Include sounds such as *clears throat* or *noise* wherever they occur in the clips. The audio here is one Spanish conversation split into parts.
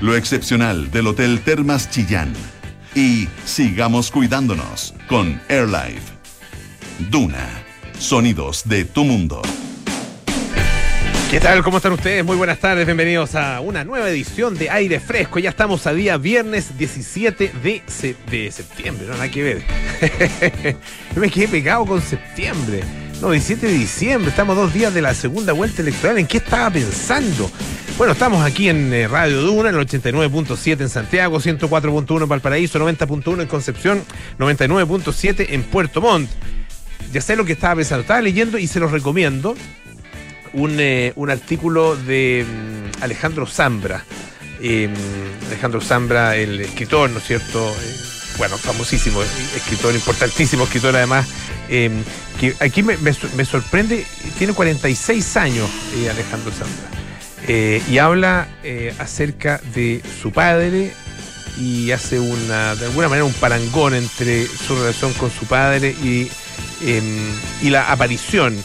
lo excepcional del Hotel Termas Chillán. Y sigamos cuidándonos con AirLife. Duna, sonidos de tu mundo. ¿Qué tal? ¿Cómo están ustedes? Muy buenas tardes, bienvenidos a una nueva edición de Aire Fresco. Ya estamos a día viernes 17 de, de septiembre, no nada que ver. *laughs* Me quedé pegado con septiembre. No, 17 de diciembre, estamos dos días de la segunda vuelta electoral. ¿En qué estaba pensando? Bueno, estamos aquí en eh, Radio Duna, en el 89.7 en Santiago, 104.1 en Valparaíso, 90.1 en Concepción, 99.7 en Puerto Montt. Ya sé lo que estaba pensando, estaba leyendo y se los recomiendo un, eh, un artículo de mm, Alejandro Zambra. Eh, Alejandro Zambra, el escritor, ¿no es cierto? Bueno, famosísimo, eh, escritor, importantísimo escritor además, eh, que aquí me, me sor- me sorprende, tiene 46 años eh, Alejandro Zambra, eh, y habla eh, acerca de su padre y hace una, de alguna manera un parangón entre su relación con su padre y, eh, y la aparición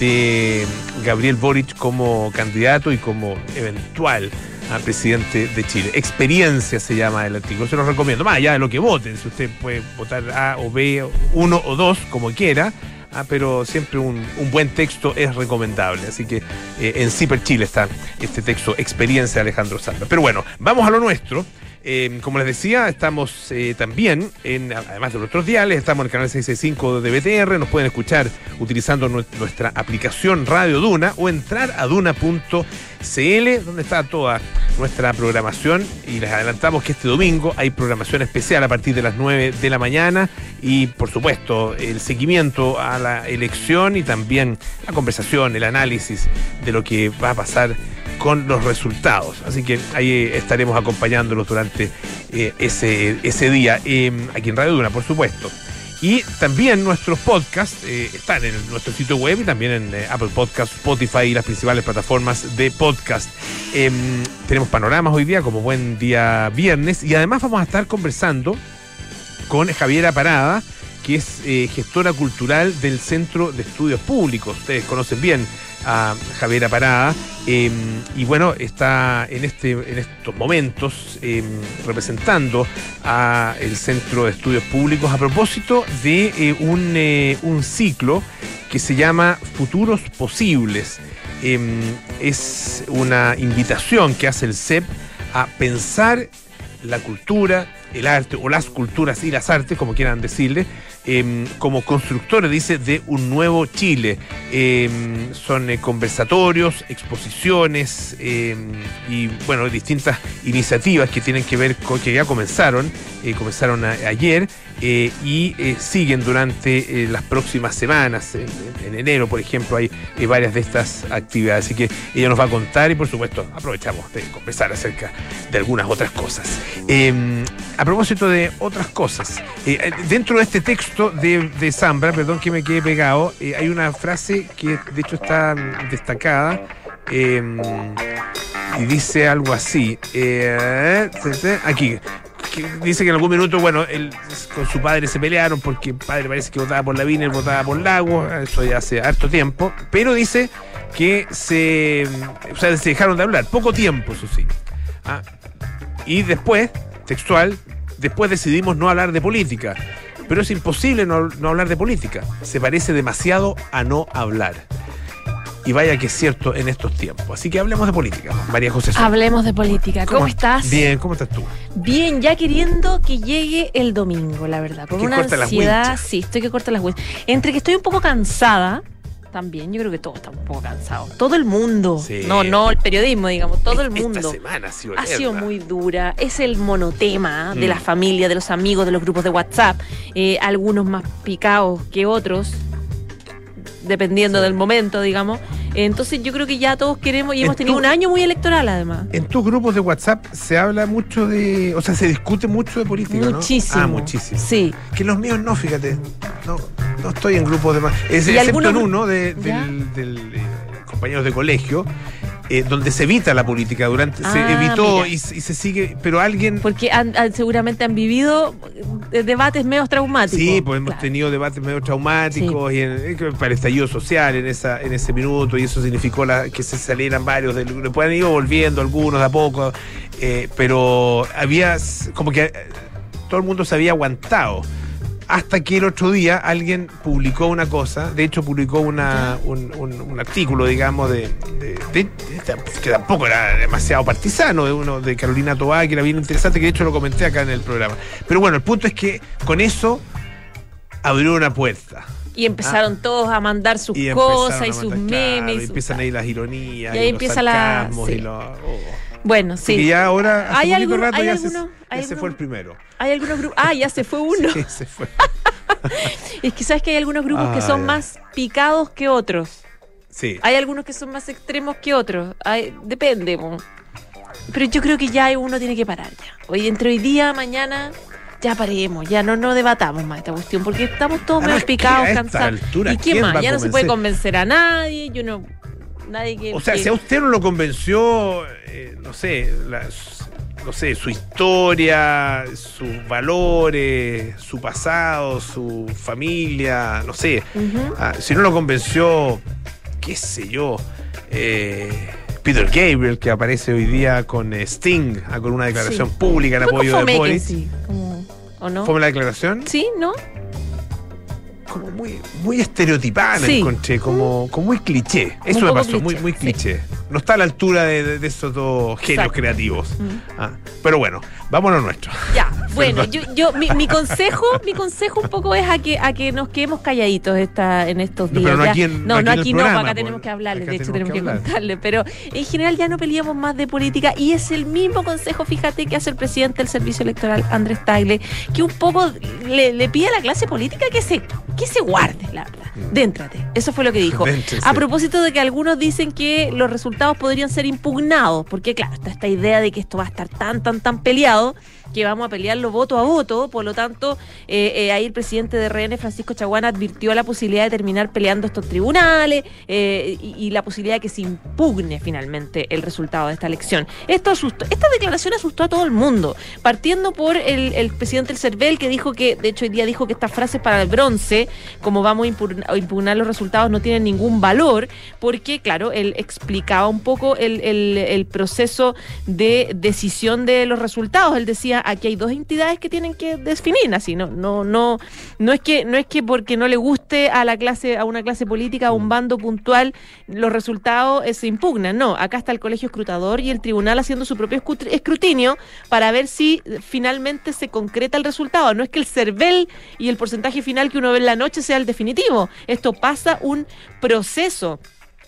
de Gabriel Boric como candidato y como eventual a presidente de Chile. Experiencia se llama el artículo, se lo recomiendo. Más allá de lo que voten, si usted puede votar A o B, uno o dos, como quiera. ah, pero siempre un, un buen texto es recomendable. Así que eh, en Ciper Chile está este texto, Experiencia de Alejandro Sandra. Pero bueno, vamos a lo nuestro. Eh, como les decía, estamos eh, también, en, además de nuestros diales, estamos en el canal 665 de BTR, nos pueden escuchar utilizando nu- nuestra aplicación Radio Duna o entrar a duna.cl, donde está toda nuestra programación. Y les adelantamos que este domingo hay programación especial a partir de las 9 de la mañana. Y por supuesto el seguimiento a la elección y también la conversación, el análisis de lo que va a pasar con los resultados. Así que ahí eh, estaremos acompañándolos durante eh, ese, ese día, eh, aquí en Radio Duna, por supuesto. Y también nuestros podcasts eh, están en nuestro sitio web y también en Apple Podcasts, Spotify y las principales plataformas de podcast. Em, tenemos panoramas hoy día como buen día viernes y además vamos a estar conversando con Javiera Parada, que es gestora cultural del Centro de Estudios Públicos. Ustedes conocen bien a Javiera Parada. eh, y bueno, está en, este, en estos momentos eh, representando a el Centro de Estudios Públicos a propósito de eh, un, eh, un ciclo que se llama Futuros Posibles. Eh, es una invitación que hace el CEP a pensar la cultura, el arte o las culturas y las artes, como quieran decirle, em, como constructores, dice, de un nuevo Chile. Em, son eh, conversatorios, exposiciones em, y, bueno, distintas iniciativas que tienen que ver con que ya comenzaron, eh, comenzaron ayer eh, y eh, siguen durante eh, las próximas semanas. En, en enero, por ejemplo, hay varias de estas actividades. Así que ella nos va a contar y, por supuesto, aprovechamos de conversar acerca de algunas otras cosas. Eh, a propósito de otras cosas, dentro de este texto de, de Zambra, perdón que me quede pegado, hay una frase que de hecho está destacada. eh, y dice algo así. aquí. Dice que en algún minuto, bueno, él con su padre se pelearon porque el padre parece que votaba por la Vina, él votaba por Lago, eso ya hace harto tiempo, pero dice que se, o sea, se dejaron de hablar, poco tiempo, eso sí. Ah, y después, textual, después decidimos no hablar de política. Pero es imposible no, no hablar de política. Se parece demasiado a no hablar. Y vaya que es cierto en estos tiempos. Así que hablemos de política, María José. Soto. Hablemos de política. ¿Cómo, estás? Bien, ¿cómo estás tú? Bien, ya queriendo que llegue el domingo, la verdad. Con una ansiedad. Sí, estoy que corta las winchas. Entre que estoy un poco cansada, también, yo creo que todos estamos un poco cansados. Todo el mundo. Sí. No, no el periodismo, digamos, todo el Esta mundo. semana ha sido Ha sido muy dura. Es el monotema de Mm. la familia, de los amigos, de los grupos de WhatsApp. Eh, algunos más picados que otros, dependiendo Sí. del momento, digamos. Entonces yo creo que ya todos queremos, y hemos tenido tu- un año muy electoral además. En tus grupos de WhatsApp se habla mucho de. O sea, se discute mucho de política, ¿no? Muchísimo. Ah, muchísimo. Sí. Que los míos no, fíjate. No, no estoy en grupos de más. Es, ¿Y excepto algunos- en uno de, del, eh, compañeros de colegio, eh, donde se evita la política. Durante, se Ah, evitó y, se- y se sigue. Pero alguien. Porque han- han- seguramente han vivido eh, debates medio traumáticos. Sí, pues hemos Claro. tenido debates medio traumáticos y en, eh, para el estallido social en esa en ese minuto y eso significó la, que se salieran varios del grupo. Han ido volviendo algunos de a poco eh, pero había como que todo el mundo se había aguantado. Hasta que el otro día alguien publicó una cosa, de hecho publicó una, un, un- un artículo, digamos, de, de- de- de- que tampoco era demasiado partisano, de uno de Carolina Tobá, que era bien interesante, que de hecho lo comenté acá en el programa. Pero bueno, el punto es que con eso abrió una puerta. Y empezaron todos a mandar sus Y cosas y sus mandar, claro, memes. y empiezan ahí las ironías. Y ahí los empieza la- sarcasmos sí. y lo- oh. Bueno, sí. que ya ahora, ¿Hay algún- rato hay ya, alguno- se, hay ya se alguno- fue el primero. Hay algunos grupos. Ah, ya se fue *laughs* uno. Sí, se fue. *laughs* Es que sabes que hay algunos grupos que Ah, son ya. más picados que otros. Sí. Hay algunos que son más extremos que otros. Hay- depende. Pero yo creo que ya uno tiene que parar ya. Hoy, entre hoy día, mañana, ya paremos. Ya no, no debatamos más esta cuestión. Porque estamos todos Además, medio picados, ¿qué a esta cansados. altura ¿Y qué más? Ya no se puede convencer a nadie. Yo no. Nadie que. O sea, que- si a usted no lo convenció, eh, no sé, la- no sé, su historia, sus valores, su pasado, su familia, no sé. Ah, si no lo convenció, qué sé yo, eh, Peter Gabriel, que aparece hoy día con eh, Sting, ah, con una declaración Sí. pública en apoyo de Boris. sí, como- ¿O no? ¿Fue la declaración? Sí, ¿no? Como muy, muy estereotipada Sí. encontré, como, como muy cliché. Eso me pasó, muy, cliché, muy cliché. No está a la altura de, esos dos genios Exacto. creativos. Mm. Ah, pero bueno, vámonos a lo nuestro. Ya, *laughs* bueno, yo, yo mi, mi consejo, mi consejo un poco es a que a que nos quedemos calladitos esta, en estos No, días. pero no ya. aquí en- no, aquí no en el aquí no, programa, acá por- tenemos que hablarle, de hecho tenemos que, que contarle, pero en general ya no peleamos más de política y es el mismo consejo, fíjate, que hace el presidente del Servicio Electoral, Andrés Tagle, que un poco le, le pide a la clase política que se, que se guarde, la verdad. Déntrate. Eso fue lo que dijo. *laughs* Déntrese. A propósito de que algunos dicen que los resultados podrían ser impugnados, porque claro, está esta idea de que esto va a estar tan, tan, tan peleado que vamos a pelearlo voto a voto, por lo tanto, eh, eh, ahí el presidente de RN, Francisco Chaguán, advirtió la posibilidad de terminar peleando estos tribunales eh, y, la posibilidad de que se impugne finalmente el resultado de esta elección. Esto asustó, esta declaración asustó a todo el mundo, partiendo por el, el presidente del CERVEL, que dijo que, de hecho hoy día dijo que estas frases para el bronce, como vamos a impugnar, los resultados, no tienen ningún valor, porque, claro, él explicaba un poco el- el proceso de decisión de los resultados. Él decía, aquí hay dos entidades que tienen que definir, así, no, no, no, no es que, no es que porque no le guste a la clase, a una clase política, a un bando puntual, los resultados eh, se impugnan. No, acá está el colegio escrutador y el tribunal haciendo su propio escrut- escrutinio para ver si eh, finalmente se concreta el resultado. No es que el CERVEL y el porcentaje final que uno ve en la noche sea el definitivo. Esto pasa un proceso.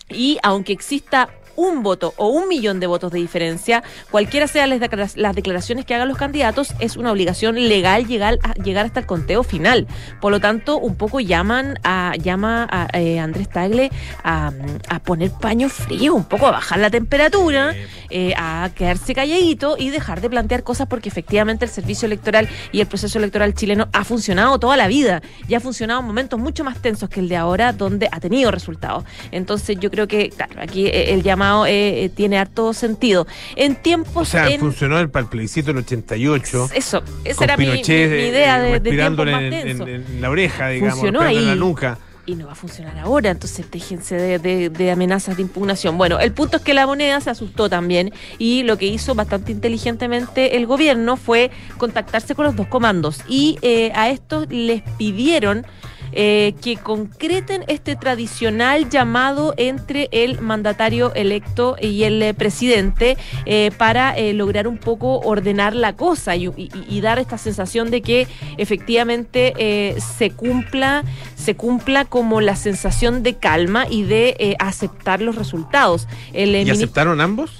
Y aunque exista un voto o un millón de votos de diferencia, cualquiera sean las declara- las declaraciones que hagan los candidatos, es una obligación legal llegar, a- llegar hasta el conteo final. Por lo tanto, un poco llaman a, llama a eh, Andrés Tagle a, a poner paño frío, un poco a bajar la temperatura, eh, a quedarse calladito y dejar de plantear cosas porque efectivamente el servicio electoral y el proceso electoral chileno ha funcionado toda la vida y ha funcionado en momentos mucho más tensos que el de ahora, donde ha tenido resultados. Entonces yo creo que, claro, aquí eh, el llamado eh, eh, tiene harto sentido. En tiempos... O sea, en- funcionó el, para el plebiscito del 88. Eso, esa era mi, eh, idea de, de más en, en- tensos. en la oreja, digamos, Funcionó respirándole en la ahí. nuca. y no va a funcionar ahora, entonces déjense de, de- de amenazas de impugnación. Bueno, el punto es que la moneda se asustó también y lo que hizo bastante inteligentemente el gobierno fue contactarse con los dos comandos y eh, a estos les pidieron eh, que concreten este tradicional llamado entre el mandatario electo y el eh, presidente eh, para eh, lograr un poco ordenar la cosa y, y- y dar esta sensación de que efectivamente eh, se cumpla se cumpla como la sensación de calma y de aceptar los resultados. El, ¿Y aceptaron ambos?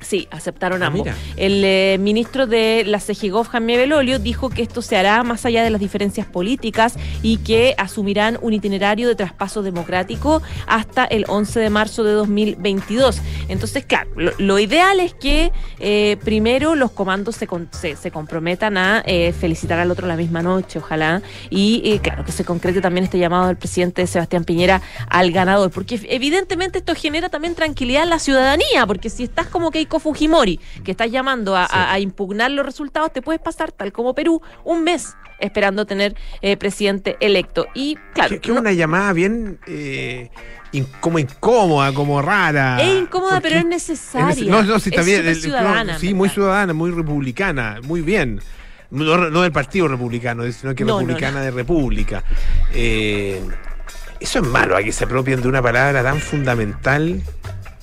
Sí, aceptaron Ah, ambos. mira. El eh, ministro de la CEGIGOV, Jaime Belolio, dijo que esto se hará más allá de las diferencias políticas y que asumirán un itinerario de traspaso democrático hasta el 11 de marzo de 2022. Entonces, claro, lo, lo ideal es que eh, primero los comandos se, con- se, se comprometan a eh, felicitar al otro la misma noche, ojalá, y claro, que se concrete también este llamado del presidente Sebastián Piñera al ganador, porque evidentemente esto genera también tranquilidad en la ciudadanía, porque si estás como que hay Fujimori, que estás llamando a, a- a impugnar los resultados, te puedes pasar, tal como Perú, un mes esperando tener eh, presidente electo. Y claro, Que, que es no- una llamada bien eh, in- como incómoda, como rara. es incómoda, pero es es necesaria. nece- No, no, sí, es el- ciudadana. sí, muy ciudadana, muy republicana, muy bien. No, no del Partido Republicano, sino que republicana de República. Eh, eso es malo, a que se apropien de una palabra tan fundamental,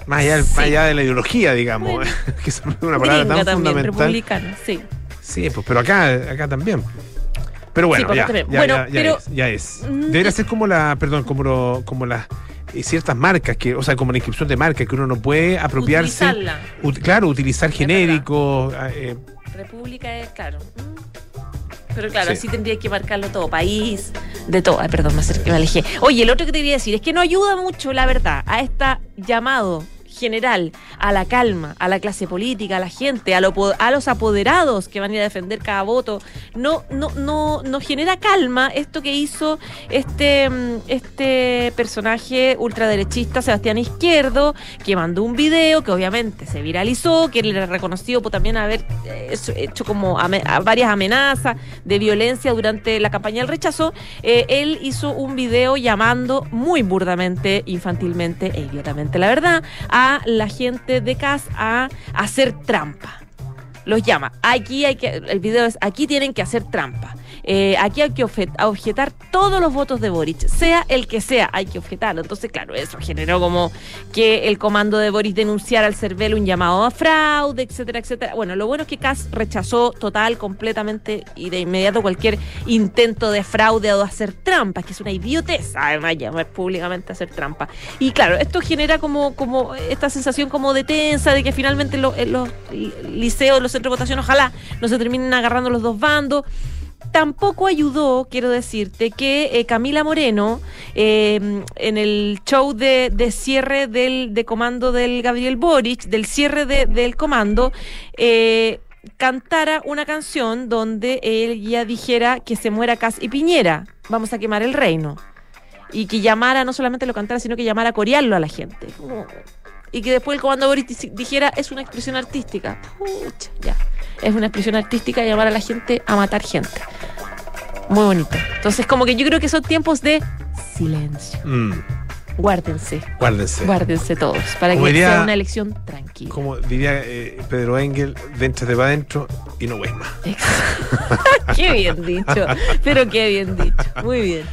más allá, Sí. más allá de la ideología, digamos, Bueno. *laughs* que de una palabra tan también, fundamental. republicana, sí. Sí, pues, pero acá, acá también. Pero bueno, Sí, ya, Bueno, ya- pero- es, ya es. Mm, Debería ser como la, perdón, como, lo- como las eh, ciertas marcas que, o sea, como la inscripción de marcas que uno no puede apropiarse. Utilizarla. Ut- claro, utilizar genéricos. eh, República es, claro. mm. Pero claro, Sí. así tendría que marcarlo todo, país, de todo. Ay, perdón, me, acerqué, me alejé. Oye, el otro que te quería decir es que no ayuda mucho, la verdad, a este llamado general a la calma, a la clase política, a la gente, a, lo a los apoderados que van a ir a defender cada voto. No, no, no, no genera calma esto que hizo este, mm, este personaje ultraderechista Sebastián Izquierdo, que mandó un video que obviamente se viralizó, que le era reconocido por también haber eh, hecho- como varias amenazas de violencia durante la campaña del rechazo. Eh, él hizo un video llamando muy burdamente, infantilmente e idiotamente, la verdad, a la gente de CAS a hacer trampa los llama. Aquí hay que, el video es, aquí tienen que hacer trampa. Eh, aquí hay que obje- objetar todos los votos de Boric, sea el que sea, hay que objetarlo. Entonces, claro, eso generó como que el comando de Boris denunciara al CERVEL un llamado a fraude, etcétera, etcétera. Bueno, lo bueno es que Cas rechazó total, completamente y de inmediato cualquier intento de fraude o hacer trampa, que es una idiotez, además, llamar públicamente a hacer trampa. Y claro, esto genera como, como esta sensación como de tensa, de que finalmente lo- en los liceos, los centros de votación, ojalá no se terminen agarrando los dos bandos. Tampoco ayudó, quiero decirte, que eh, Camila Moreno, eh, en el show de, de cierre del de comando del Gabriel Boric, del cierre de- del comando, eh, cantara una canción donde ella dijera que se muera Cas y Piñera, vamos a quemar el reino. Y que llamara, no solamente lo cantara, sino que llamara a corearlo a la gente. Y que después el comando Boris dici- dijera, es una expresión artística. Ya. Es una expresión artística llamar a la gente a matar gente. Muy bonito. Entonces, como que yo creo que son tiempos de silencio. mm, Guárdense. guárdense. Guárdense todos. Para Como que diría- sea una elección tranquila. Como diría eh, Pedro Engel, dentro de va adentro y no ves más. *laughs* qué bien dicho. Pero qué bien dicho. Muy bien.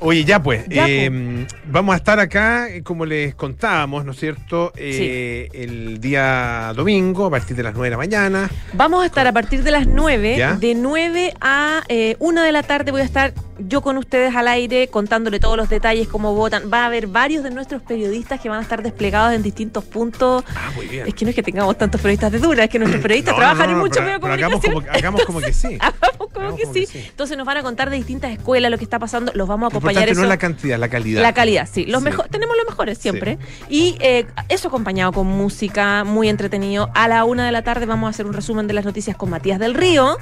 Oye, ya pues, Ya, eh, vamos a estar acá, eh, como les contábamos, ¿no es cierto? Eh, El día domingo, a partir de las 9 de la mañana. Vamos a estar a partir de las 9, ¿Ya? de 9 a eh, 1 de la tarde voy a estar yo con ustedes al aire contándole todos los detalles, cómo votan. Va a haber varios de nuestros periodistas que van a estar desplegados en distintos puntos. Ah, muy bien. Es que no es que tengamos tantos periodistas de dura, es que nuestros *clears throat* periodistas No, trabajan no, en no, muchos pero- medios de pero hagamos comunicación. como, hagamos como que sí. *laughs* Hagamos como, Hagamos que, como sí. que sí. Entonces nos van a contar de distintas escuelas lo que está pasando. Los vamos a Lo acompañar importante eso. no es la cantidad, la calidad. La calidad, sí. Los Sí. mejor, tenemos los mejores siempre. Y eh, eso acompañado con música, muy entretenido. A la una de la tarde vamos a hacer un resumen de las noticias con Matías del Río.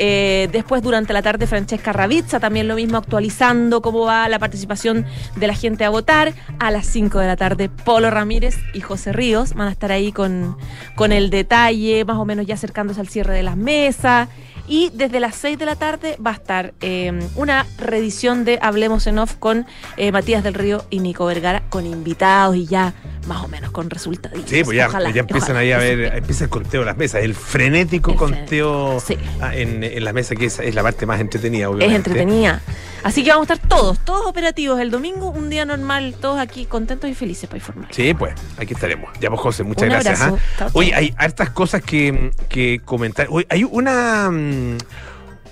Eh, después, durante la tarde, Francesca Ravizza, también lo mismo, actualizando cómo va la participación de la gente a votar. A las 5 de la tarde, Polo Ramírez y José Ríos van a estar ahí con, con el detalle, más o menos ya acercándose al cierre de las mesas. Y desde las 6 de la tarde va a estar eh, una reedición de Hablemos en Off con eh, Matías del Río y Nico Vergara, con invitados y ya más o menos con resultados. Sí, pues ya, Ojalá, ya empiezan ojalá ahí a ver, empieza el conteo de las mesas, el frenético El conteo frenético, sí. ah, en, en las mesas, que es, es la parte más entretenida, obviamente. Es entretenida. Así que vamos a estar todos, todos operativos el domingo, un día normal, todos aquí contentos y felices para informar. Sí, pues, aquí estaremos. Ya, pues, José, muchas Un gracias. abrazo. ¿ah? Chao, Oye, hay hartas cosas que, que comentar. Oye, hay una. mm,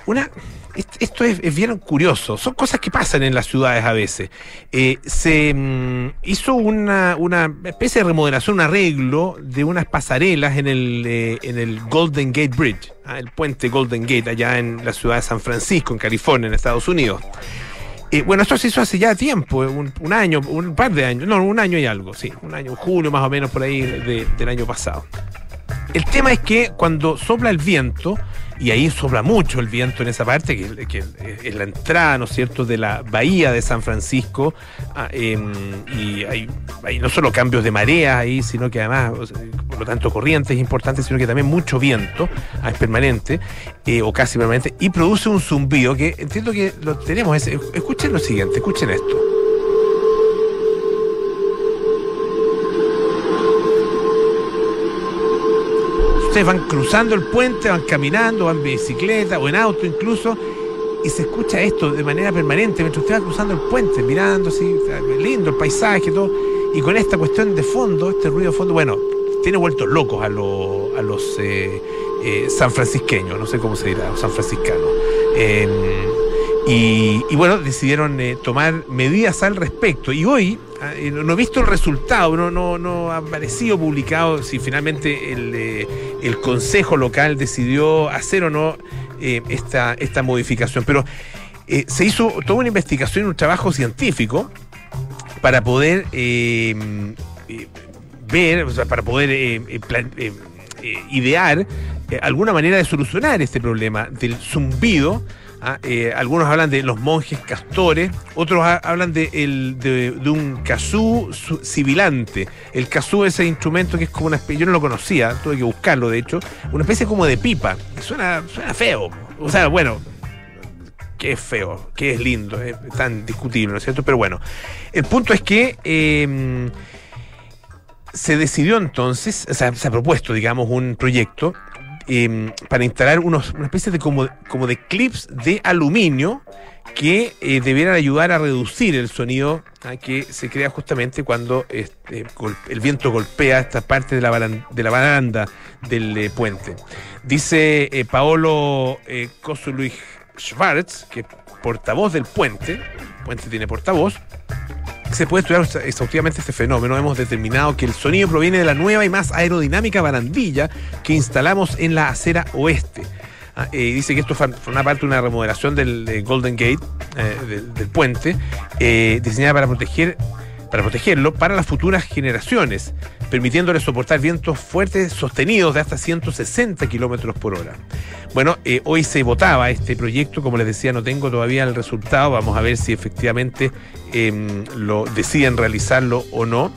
una esto es, bien curioso. Son cosas que pasan en las ciudades a veces. Eh, se mm, hizo una, especie de remodelación, un arreglo de unas pasarelas en el, eh, en el Golden Gate Bridge, ah, el puente Golden Gate, allá en la ciudad de San Francisco, en California, en Estados Unidos. Eh, bueno, esto se hizo hace ya tiempo, eh, un, año, un par de años, no, un año y algo, sí, un año, julio más o menos por ahí de- del año pasado. El tema es que cuando sopla el viento, y ahí sopla mucho el viento en esa parte, que, es la entrada, ¿no es cierto?, de la bahía de San Francisco, ah, em, y hay, no solo cambios de marea ahí, sino que además, por lo tanto, corrientes importantes, sino que también mucho viento, ah, es permanente, eh, o casi permanente, y produce un zumbido que entiendo que lo tenemos. Es, escuchen lo siguiente, escuchen esto. Ustedes van cruzando el puente, van caminando, van en bicicleta o en auto incluso, y se escucha esto de manera permanente mientras usted va cruzando el puente, mirando así, lindo el paisaje, todo, y con esta cuestión de fondo, este ruido de fondo, bueno, tiene vueltos locos a, lo, a los eh, eh, no sé cómo se dirá, san franciscanos. Eh, y, y, bueno, decidieron eh, tomar medidas al respecto. Y hoy ah, eh, no he visto el resultado, no, no, no ha aparecido publicado si finalmente el, eh, el Consejo Local decidió hacer o no esta, esta modificación. Pero se hizo toda una investigación, un trabajo científico para poder ver, o sea, para poder idear alguna manera de solucionar este problema del zumbido ¿ah? Eh, algunos hablan de los monjes castores, otros hablan de, el, de, un casú sibilante. El casú es ese instrumento que es como una especie, yo no lo conocía, tuve que buscarlo de hecho, una especie como de pipa. Suena, suena feo. O sea, bueno, que es feo, que es lindo, es tan discutible, ¿no es cierto? Pero bueno, el punto es que eh, se decidió entonces, o sea, se ha propuesto, digamos, un proyecto eh, para instalar unos, una especie de como, como de clips de aluminio que eh, debieran ayudar a reducir el sonido ¿ah? que se crea justamente cuando este, el viento golpea esta parte de la, baranda, de la baranda del eh, puente. Dice eh, Paolo eh, Kosulich Schwartz, que es portavoz del puente, el puente tiene portavoz, se puede estudiar exhaustivamente este fenómeno. Hemos determinado que el sonido proviene de la nueva y más aerodinámica barandilla que instalamos en la acera oeste. Ah, eh, dice que esto una parte de una remodelación del de Golden Gate, eh, del, del, puente, eh, diseñada para proteger para protegerlo para las futuras generaciones, permitiéndole soportar vientos fuertes sostenidos de hasta 160 kilómetros por hora. Bueno, eh, hoy se votaba este proyecto, como les decía, no tengo todavía el resultado, vamos a ver si efectivamente eh, lo deciden realizarlo o no.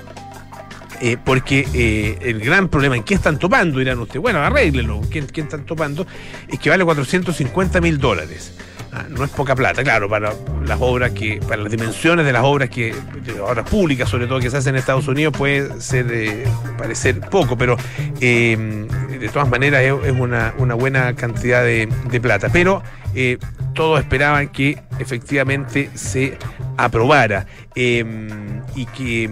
Eh, porque eh, el gran problema, ¿en qué están topando? Dirán ustedes, bueno, arréglenlo, ¿quién, quién están topando? Es que vale 450 mil dólares. Ah, no es poca plata, claro, para las obras que, para las dimensiones de las obras que, obras públicas sobre todo que se hacen en Estados Unidos puede ser eh, parecer poco, pero eh, de todas maneras es, una, buena cantidad de, plata. Pero eh, todos esperaban que efectivamente se aprobara eh, y que,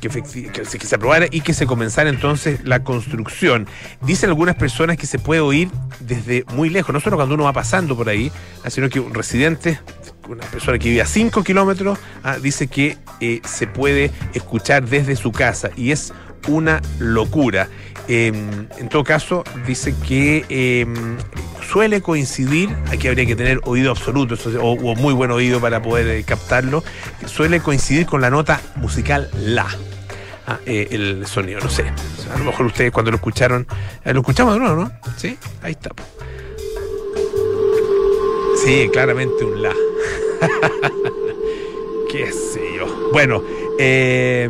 que, se aprobara y que se comenzara entonces la construcción. Dicen algunas personas que se puede oír desde muy lejos, no solo cuando uno va pasando por ahí, sino que un residente, una persona que vive a 5 kilómetros, ah, dice que eh, se puede escuchar desde su casa y es una locura. Eh, en todo caso, dice que eh, suele coincidir, aquí habría que tener oído absoluto o, muy buen oído para poder eh, captarlo, suele coincidir con la nota musical La. Ah, eh, el sonido, no sé. A lo mejor ustedes cuando lo escucharon, eh, lo escuchamos de nuevo, ¿no? Sí, ahí está. Sí, claramente un La. *laughs* Qué sé yo. Bueno, eh,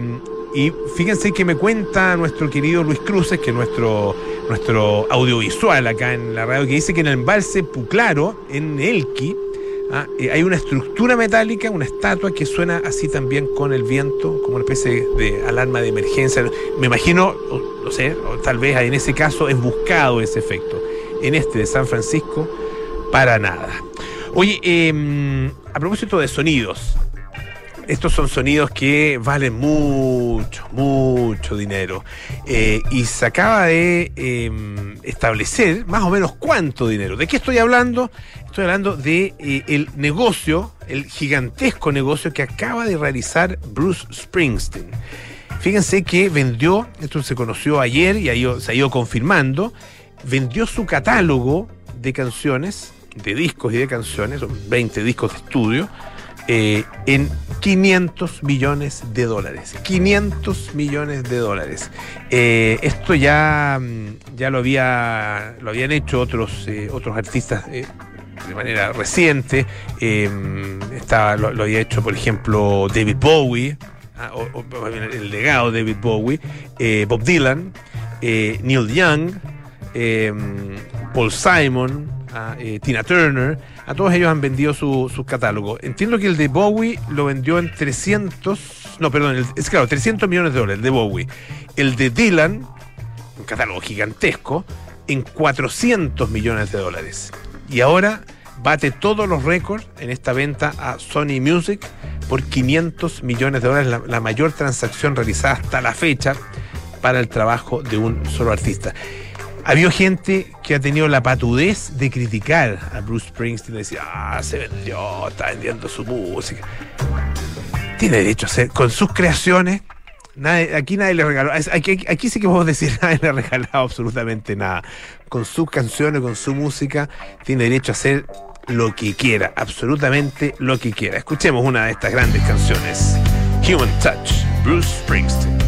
y fíjense que me cuenta nuestro querido Luis Cruces, que es nuestro, nuestro audiovisual acá en la radio, que dice que en el embalse Puclaro, en Elqui, ¿ah? eh, hay una estructura metálica, una estatua que suena así también con el viento, como una especie de alarma de emergencia. Me imagino, no sé, tal vez en ese caso es buscado ese efecto. En este de San Francisco, para nada. Oye, eh, a propósito de sonidos, estos son sonidos que valen mucho, mucho dinero. Eh, y se acaba de eh, establecer más o menos cuánto dinero. ¿De qué estoy hablando? Estoy hablando de eh, el negocio, el gigantesco negocio que acaba de realizar Bruce Springsteen. Fíjense que vendió, esto se conoció ayer y ahí se ha ido confirmando, vendió su catálogo de canciones, de discos y de canciones, son 20 discos de estudio, eh, en 500 millones de dólares. 500 millones de dólares. Eh, esto ya, mm, ya lo, había, lo habían hecho otros, eh, otros artistas de manera reciente. Estaba, lo, había hecho, por ejemplo, David Bowie, ah, el legado de David Bowie, Bob Dylan, Neil Young, Paul Simon, a, eh, Tina Turner, a todos ellos han vendido su, su catálogo. Entiendo que el de Bowie lo vendió en 300, no, perdón, es claro, 300 millones de dólares, el de Bowie. El de Dylan, un catálogo gigantesco, en 400 millones de dólares. Y ahora bate todos los récords en esta venta a Sony Music por 500 millones de dólares, la, la mayor transacción realizada hasta la fecha para el trabajo de un solo artista. Había gente que ha tenido la patudez de criticar a Bruce Springsteen y decir, ah, se vendió, está vendiendo su música. Tiene derecho a hacer, con sus creaciones, aquí nadie le regaló, aquí, aquí sí que podemos decir, *laughs* nadie le ha regalado absolutamente nada. Con sus canciones, con su música, tiene derecho a hacer lo que quiera, absolutamente lo que quiera. Escuchemos una de estas grandes canciones, Human Touch, Bruce Springsteen.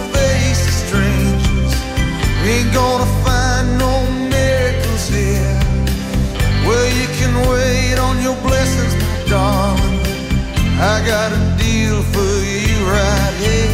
again.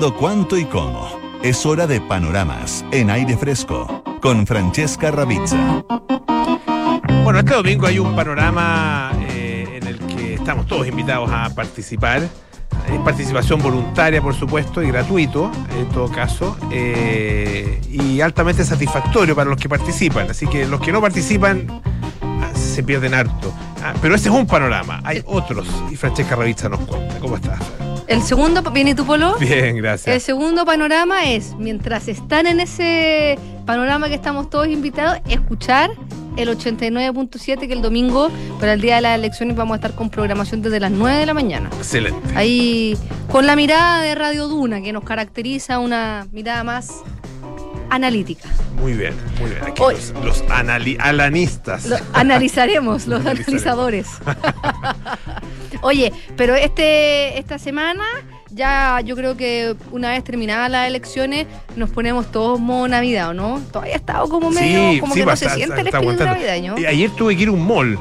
Cuánto y cómo? Es hora de panoramas en aire fresco con Francesca Ravizza. Bueno, este domingo hay un panorama eh, en el que estamos todos invitados a participar. Es participación voluntaria, por supuesto, y gratuito, en todo caso, eh, y altamente satisfactorio para los que participan. Así que los que no participan ah, se pierden harto. Ah, pero ese es un panorama. Hay otros, y Francesca Ravizza nos cuenta. ¿Cómo estás? El segundo, ¿viene tu polo? Bien, El gracias. segundo panorama es, mientras están en ese panorama que estamos todos invitados, escuchar el 89.7 que el domingo, para el día de las elecciones, vamos a estar con programación desde las 9 de la mañana. Excelente. Ahí, con la mirada de Radio Duna, que nos caracteriza una mirada más analítica. Muy bien, muy bien. Aquí Hoy- los, los anali- alanistas. Lo analizaremos, los analizadores. *laughs* Oye, pero este esta semana ya yo creo que una vez terminadas las elecciones nos ponemos todos modo Navidad, ¿o no? Todavía ha estado como medio, como que no se siente el espíritu aguantando. navideño. Eh, Ayer tuve que ir a un mall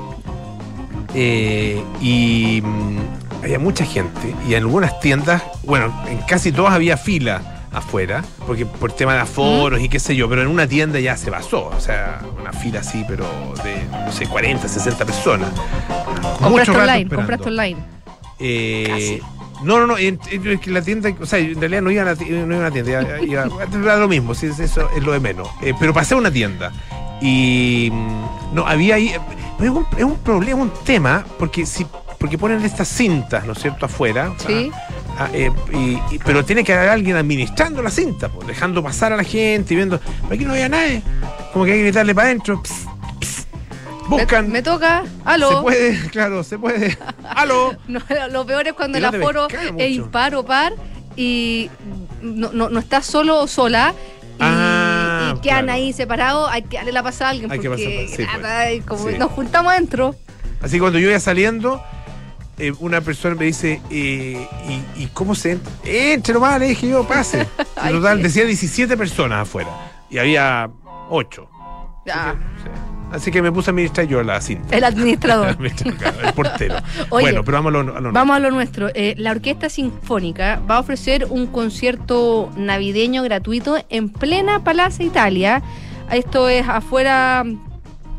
eh, y mm, había mucha gente y en algunas tiendas, bueno, en casi todas había fila afuera, porque por tema de aforos y qué sé yo, pero en una tienda ya se basó, o sea, una fila así, pero de, no sé, 40, 60 personas. Compraste online, esperando. compraste online. Eh, no, no, no, en, en- la tienda, o sea, en realidad no iba a, la ti- no iba a una tienda, iba, *laughs* era lo mismo, sí, eso es lo de menos. Eh, pero pasé a una tienda y mm, no, había ahí, es un, es un problema, un tema, porque si porque ponen estas cintas, ¿no es cierto?, afuera. Sí. ah, eh, y- y- pero tiene que haber alguien administrando la cinta, pues, dejando pasar a la gente y viendo. "Pero Aquí no había nadie. Como que hay que gritarle para adentro. Buscan. Me, me toca. Aló. Se puede, *laughs* claro, se puede. *laughs* ¡Aló! No, lo peor es cuando el aforo es impar o par y no, no, no estás solo o sola. Y, Ah, y quedan claro. ahí separados, hay que darle la pasada a alguien Hay que porque pasar- sí, pues. como Sí. nos juntamos adentro. Así que cuando yo iba saliendo, eh, una persona me dice, eh, ¿y, y cómo se entra? Entre nomás, le dije yo, pase. *laughs* En total, decía 17 personas afuera. Y había 8. Ya, Así que me puse a administrar yo la cinta. el administrador. *laughs* el portero. *laughs* Oye, bueno, pero vamos a lo, a lo Vamos a lo nuestro. Eh, la Orquesta Sinfónica va a ofrecer un concierto navideño gratuito en plena Plaza Italia. Esto es afuera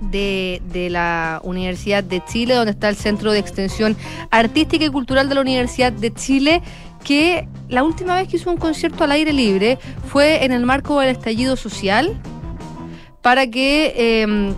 de, de la Universidad de Chile, donde está el Centro de Extensión Artística y Cultural de la Universidad de Chile, que la última vez que hizo un concierto al aire libre fue en el marco del estallido social, para que eh,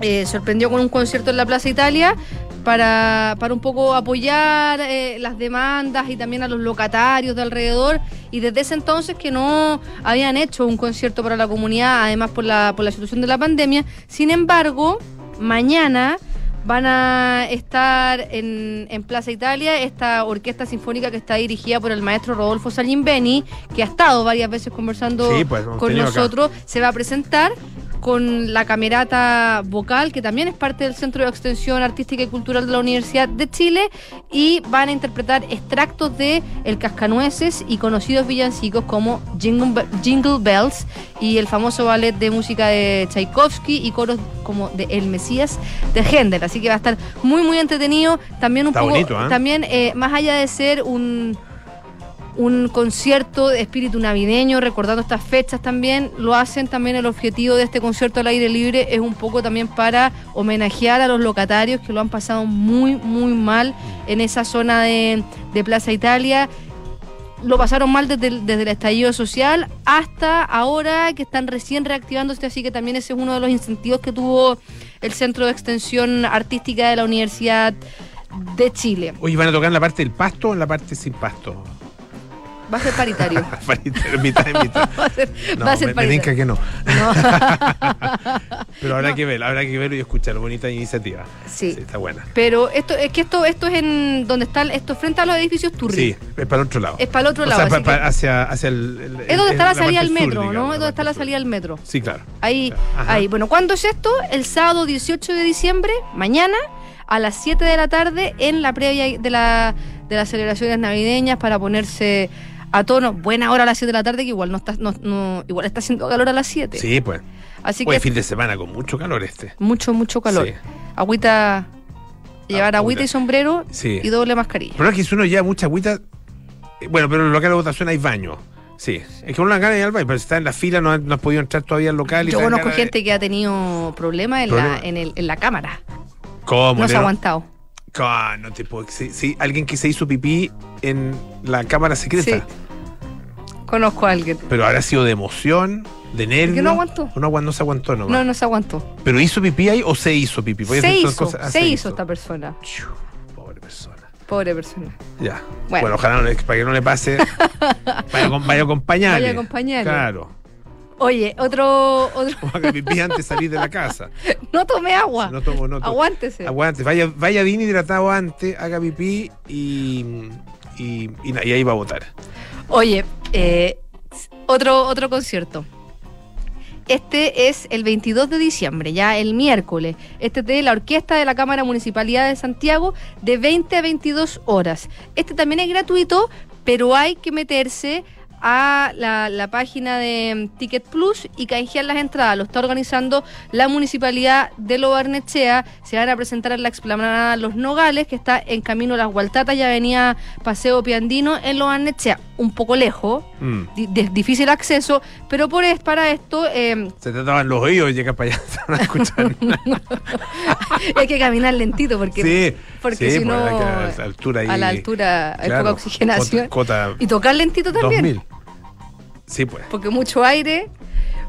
eh, sorprendió con un concierto en la Plaza Italia para, para un poco apoyar eh, las demandas y también a los locatarios de alrededor. Y desde ese entonces que no habían hecho un concierto para la comunidad, además por la, por la situación de la pandemia. Sin embargo, mañana van a estar en, en Plaza Italia esta orquesta sinfónica que está dirigida por el maestro Rodolfo Salimbeni, que ha estado varias veces conversando Sí, pues, con acá. nosotros. Se va a presentar con la camerata vocal, que también es parte del Centro de Extensión Artística y Cultural de la Universidad de Chile, y van a interpretar extractos de El Cascanueces y conocidos villancicos como Jingle, Be- Jingle Bells y el famoso ballet de música de Tchaikovsky y coros como de El Mesías de Händel. Así que va a estar muy, muy entretenido. También un Está poco, bonito, ¿ah? también eh, más allá de ser un un concierto de espíritu navideño, recordando estas fechas también, lo hacen también el objetivo de este concierto al aire libre es un poco también para homenajear a los locatarios que lo han pasado muy, muy mal en esa zona de, Plaza Italia. Lo pasaron mal desde el, desde el estallido social hasta ahora que están recién reactivándose, así que también ese es uno de los incentivos que tuvo el Centro de Extensión Artística de la Universidad de Chile. Oye, ¿van a tocar en la parte del pasto o en la parte sin pasto? Va a ser paritario. *laughs* Paritario, mitad y mitad. *laughs* va a ser, No, va a ser me, me paritario. tinca que no. No. *laughs* Pero habrá No. que ver, habrá que verlo y escuchar. Bonita iniciativa. Sí. está buena. Pero esto es que esto esto es en donde está esto es frente a los edificios Turri. Sí, es para el otro lado. Es para el otro O lado. sea, hacia, hacia el, el- es donde está la salida al metro, digamos, ¿no? Es donde está la salida al metro. Sí, claro. Ahí, ahí. Bueno, ¿cuándo es esto? El sábado 18 de diciembre, mañana, a las 7 de la tarde, en la previa de, la, de las celebraciones navideñas para ponerse a tono. Buena hora a las 7 de la tarde, que igual no está, no, no- igual está haciendo calor a las 7. Sí, pues. Así Hoy que fin de semana con mucho calor este. mucho, mucho calor. Sí. Agüita, llevar Ah, agüita y sombrero Sí. y doble mascarilla. Pero es que si uno lleva mucha agüita, Bueno, pero en el local de votación hay baño. Sí, es que uno la gana ir al baño, pero si está en la fila no, ha- no has podido entrar todavía al local. y Yo conozco de- gente que ha tenido problemas en, Problema. la, en, el- en la cámara. ¿Cómo? No se ha aguantado. Ah, no te puedo. Sí, sí, alguien que se hizo pipí en la cámara secreta. Sí. Conozco a alguien. Pero habrá sido de emoción, de nervio. no aguantó. No, aguantó, no se aguantó nomás. No, no se aguantó. ¿Pero hizo pipí ahí o se hizo pipí? Porque Se hizo, cosas- ah, se hizo esta persona. Chiu, Pobre persona. Pobre persona. Ya. Bueno, Bueno. ojalá no para que no le pase. *laughs* vaya, vaya a acompañarle. Vaya a acompañarle. Claro. Oye, otro, otro. *laughs* Pipí antes de salir de la casa. *laughs* No tome agua. No tomo, no tomo. Aguántese. Aguante, vaya, vaya bien hidratado antes, haga pipí y, y, y ahí va a votar. Oye, eh, otro, otro concierto. Este es el 22 de diciembre, ya el miércoles. Este es de la Orquesta de la Cámara Municipalidad de Santiago de 20 a 22 horas. Este también es gratuito, pero hay que meterse a la, la página de mm, Ticket Plus y canjear las entradas. Lo está organizando la Municipalidad de Lo Barnechea. Se van a presentar en la explanada Los Nogales, que está en camino a Las Gualtatas y Avenida Paseo Piandino en Lo Barnechea. Un poco lejos, Mm. di- de difícil acceso, pero por es, para esto eh, Se te tapan los oídos y llegas para allá *laughs* a escuchar *laughs* hay que caminar lentito porque, sí, porque sí, si pues, no, a la altura ahí, a la altura hay poca oxigenación. Cota, *laughs* Y tocar lentito también. 2000. Sí, pues. porque mucho aire.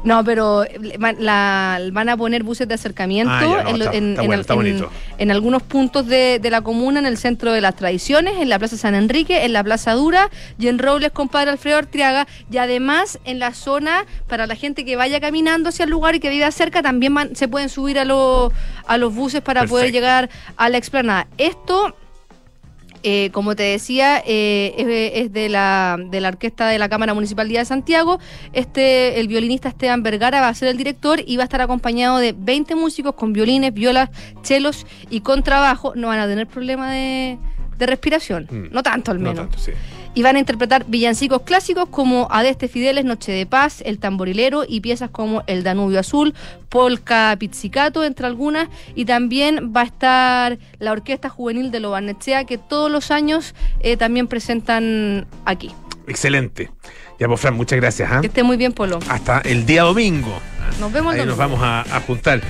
No, pero van, la- van a poner buses de acercamiento Ah, no, en, lo- está- en- está en bueno, al- está en- bonito. en algunos puntos de, de la comuna, en el centro de las tradiciones, en la Plaza San Enrique, en la Plaza Dura y en Robles, compadre Alfredo Artriaga. Y además en la zona, para la gente que vaya caminando hacia el lugar y que viva cerca, también van- se pueden subir a, los a los buses para poder llegar a la explanada. Esto eh, como te decía, eh, es, es de, la, de la orquesta de la Cámara Municipalidad de Santiago. Este, el violinista Esteban Vergara va a ser el director y va a estar acompañado de 20 músicos con violines, violas, chelos y contrabajo. No van a tener problema de, de respiración, Mm. no tanto al No menos. tanto, sí. Y van a interpretar villancicos clásicos como Adeste Fideles, Noche de Paz, El Tamborilero y piezas como El Danubio Azul, Polka Pizzicato, entre algunas. Y también va a estar la Orquesta Juvenil de Lobarnechea, que todos los años eh, también presentan aquí. Excelente. Ya, pues, Fran, muchas gracias. ¿ah? Que esté muy bien, Polo. Hasta el día domingo. Nos vemos Ahí nos vamos a, a juntar.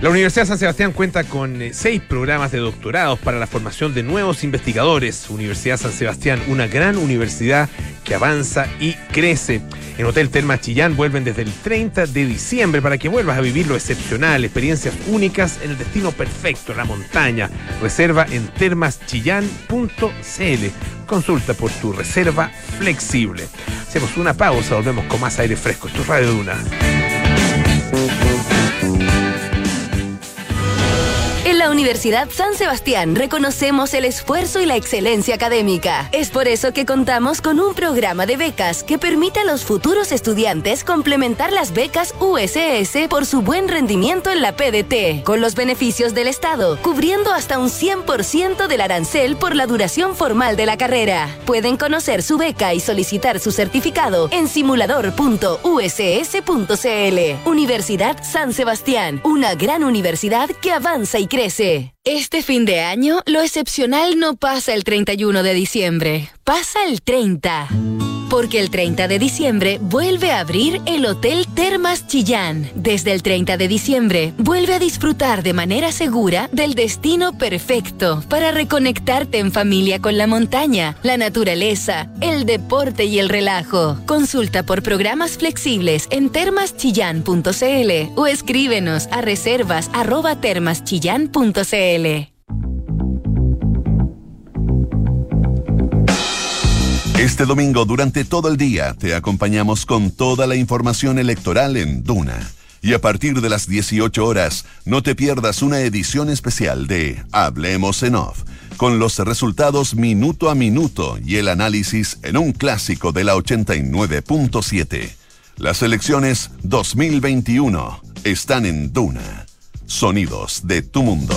La Universidad San Sebastián cuenta con eh, seis programas de doctorados para la formación de nuevos investigadores. Universidad San Sebastián, una gran universidad que avanza y crece. En Hotel Termas Chillán vuelven desde el 30 de diciembre para que vuelvas a vivir lo excepcional, experiencias únicas en el destino perfecto, la montaña. Reserva en termaschillán.cl. Consulta por tu reserva flexible. Hacemos una pausa, volvemos con más aire fresco. Esto es Radio Duna. Universidad San Sebastián reconocemos el esfuerzo y la excelencia académica. Es por eso que contamos con un programa de becas que permite a los futuros estudiantes complementar las becas USS por su buen rendimiento en la PDT, con los beneficios del Estado, cubriendo hasta un 100% del arancel por la duración formal de la carrera. Pueden conocer su beca y solicitar su certificado en simulador.uss.cl. Universidad San Sebastián, una gran universidad que avanza y crece. Este fin de año, lo excepcional no pasa el 31 de diciembre, pasa el 30. Porque el 30 de diciembre vuelve a abrir el Hotel Termas Chillán. Desde el 30 de diciembre, vuelve a disfrutar de manera segura del destino perfecto para reconectarte en familia con la montaña, la naturaleza, el deporte y el relajo. Consulta por programas flexibles en termaschillán.cl o escríbenos a reservas. Este domingo durante todo el día te acompañamos con toda la información electoral en Duna. Y a partir de las 18 horas, no te pierdas una edición especial de Hablemos en Off, con los resultados minuto a minuto y el análisis en un clásico de la 89.7. Las elecciones 2021 están en Duna. Sonidos de tu mundo.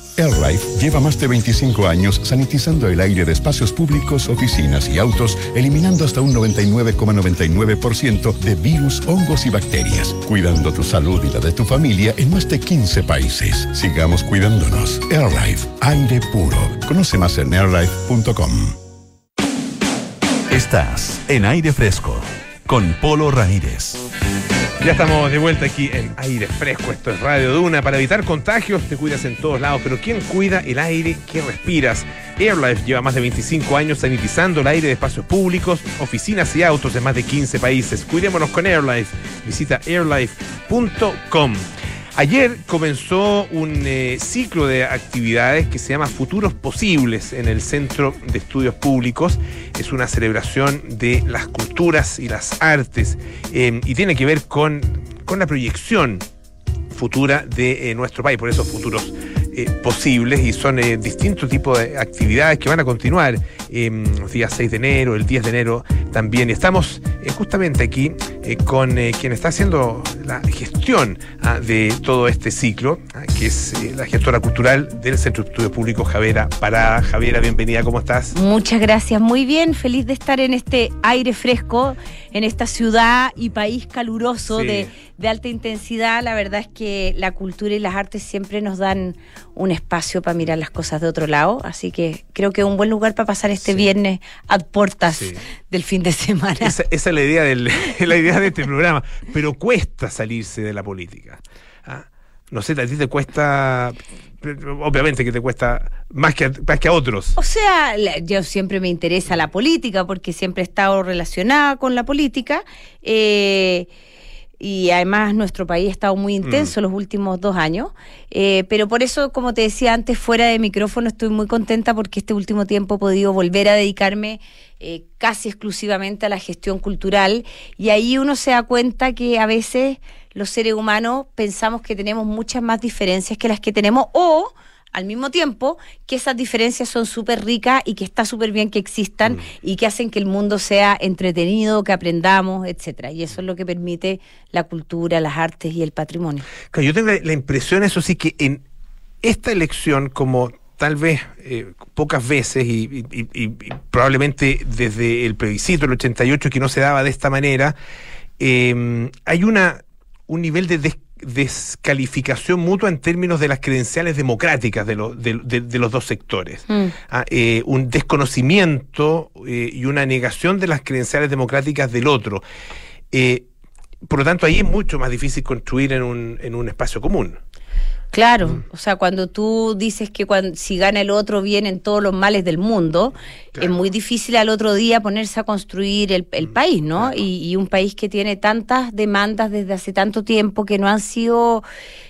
AirLife lleva más de 25 años sanitizando el aire de espacios públicos, oficinas y autos, eliminando hasta un 99,99% de virus, hongos y bacterias, cuidando tu salud y la de tu familia en más de 15 países. Sigamos cuidándonos. AirLife, aire puro. Conoce más en airlife.com. Estás en aire fresco con Polo Ramírez. Ya estamos de vuelta aquí en aire fresco. Esto es Radio Duna. Para evitar contagios, te cuidas en todos lados. Pero ¿quién cuida el aire que respiras? AirLife lleva más de 25 años sanitizando el aire de espacios públicos, oficinas y autos de más de 15 países. Cuidémonos con AirLife. Visita airlife.com. Ayer comenzó un eh, ciclo de actividades que se llama Futuros Posibles en el Centro de Estudios Públicos. Es una celebración de las culturas y las artes eh, y tiene que ver con, con la proyección futura de eh, nuestro país, por eso futuros eh, posibles y son distintos tipos de actividades que van a continuar eh, los días 6 de enero, el 10 de enero también. Estamos justamente aquí eh, con eh, quien está haciendo la gestión ah, de todo este ciclo, ah, que es eh, la gestora cultural del Centro de Estudios Públicos, Javera Parada. Javiera, bienvenida, ¿cómo estás? Muchas gracias, muy bien, feliz de estar en este aire fresco, en esta ciudad y país caluroso Sí. de, de alta intensidad. La verdad es que la cultura y las artes siempre nos dan un espacio para mirar las cosas de otro lado, así que creo que es un buen lugar para pasar este Sí. viernes a puertas Sí. del fin de semana. Esa, esa es la idea, del, *laughs* la idea de este programa, pero cuesta salirse de la política. Ah, No sé, a ti te cuesta, obviamente que te cuesta más que más que a otros. O sea, yo siempre me interesa la política porque siempre he estado relacionada con la política. eh, y además nuestro país ha estado muy intenso los últimos dos años. eh, pero por eso, como te decía antes, fuera de micrófono, estoy muy contenta porque este último tiempo he podido volver a dedicarme eh, casi exclusivamente a la gestión cultural. Y ahí uno se da cuenta que a veces los seres humanos pensamos que tenemos muchas más diferencias que las que tenemos o al mismo tiempo que esas diferencias son súper ricas y que está súper bien que existan y que hacen que el mundo sea entretenido, que aprendamos, etcétera. Y eso es lo que permite la cultura, las artes y el patrimonio. Claro, yo tengo la, la impresión, eso sí, que en esta elección, como tal vez eh, pocas veces y, y- y- y probablemente desde el plebiscito del 88 que no se daba de esta manera, eh, hay una un nivel de des- descalificación mutua en términos de las credenciales democráticas de, lo- de- de- de los dos sectores. Mm. Ah, eh, un desconocimiento eh, y una negación de las credenciales democráticas del otro. Eh, por lo tanto, ahí es mucho más difícil construir en un, en un espacio común. Claro, o sea, cuando tú dices que si gana el otro vienen todos los males del mundo, Claro. es muy difícil al otro día ponerse a construir el, el país, ¿no? Y, y un país que tiene tantas demandas desde hace tanto tiempo que no han sido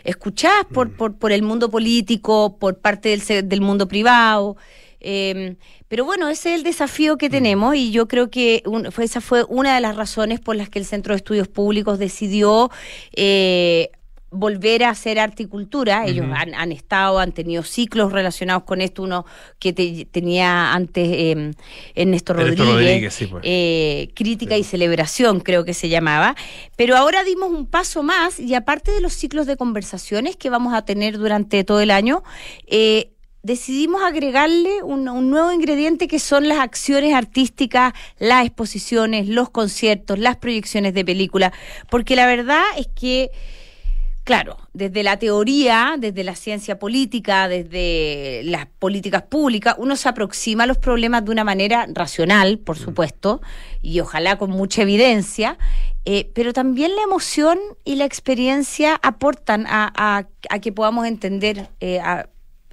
escuchadas por, por, por el mundo político, por parte del, del mundo privado. Eh, pero bueno, ese es el desafío que tenemos y yo creo que un- fue, esa fue una de las razones por las que el Centro de Estudios Públicos decidió eh, volver a hacer arte y cultura. Ellos Ujú. han, han estado, han tenido ciclos relacionados con esto, uno que te- tenía antes eh, Ernesto Ernesto Rodríguez, Rodríguez, sí, pues. eh, crítica y celebración creo que se llamaba, pero ahora dimos un paso más y aparte de los ciclos de conversaciones que vamos a tener durante todo el año, eh, decidimos agregarle un, un nuevo ingrediente que son las acciones artísticas, las exposiciones, los conciertos, las proyecciones de películas, porque la verdad es que Claro, desde la teoría, desde la ciencia política, desde las políticas públicas, uno se aproxima a los problemas de una manera racional, por supuesto, y ojalá con mucha evidencia, eh, pero también la emoción y la experiencia aportan a, a- a que podamos entender eh, a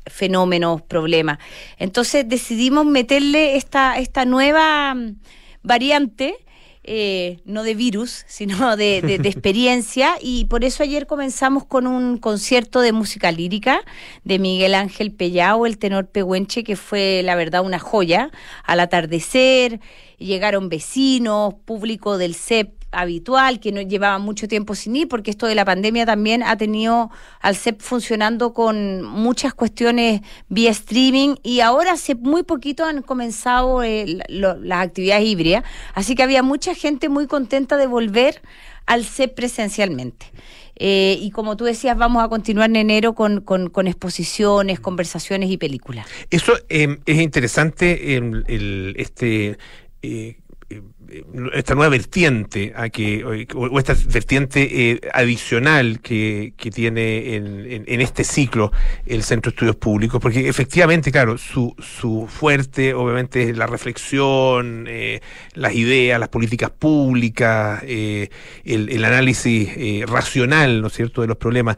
fenómenos, problemas. Entonces decidimos meterle esta, esta nueva mm, variante eh, no de virus, sino de, experiencia. Y por eso ayer comenzamos con un concierto de música lírica de Miguel Ángel Pellao, el tenor pehuenche, que fue la verdad una joya. Al atardecer llegaron vecinos, público del CEP habitual, que no llevaba mucho tiempo sin ir, porque esto de la pandemia también ha tenido al CEP funcionando con muchas cuestiones vía streaming y ahora hace muy poquito han comenzado eh, las actividades híbridas, así que había mucha gente muy contenta de volver al CEP presencialmente. Eh, y como tú decías, vamos a continuar en enero con, con- exposiciones, conversaciones y películas. Eso eh, es interesante, el, el- este, eh, esta nueva vertiente a que, o, esta vertiente eh, adicional que, que tiene en, en- en este ciclo el Centro de Estudios Públicos, porque efectivamente, claro, su, su fuerte obviamente es la reflexión, eh, las ideas, las políticas públicas, eh, el, el análisis racional, ¿no es cierto?, de los problemas.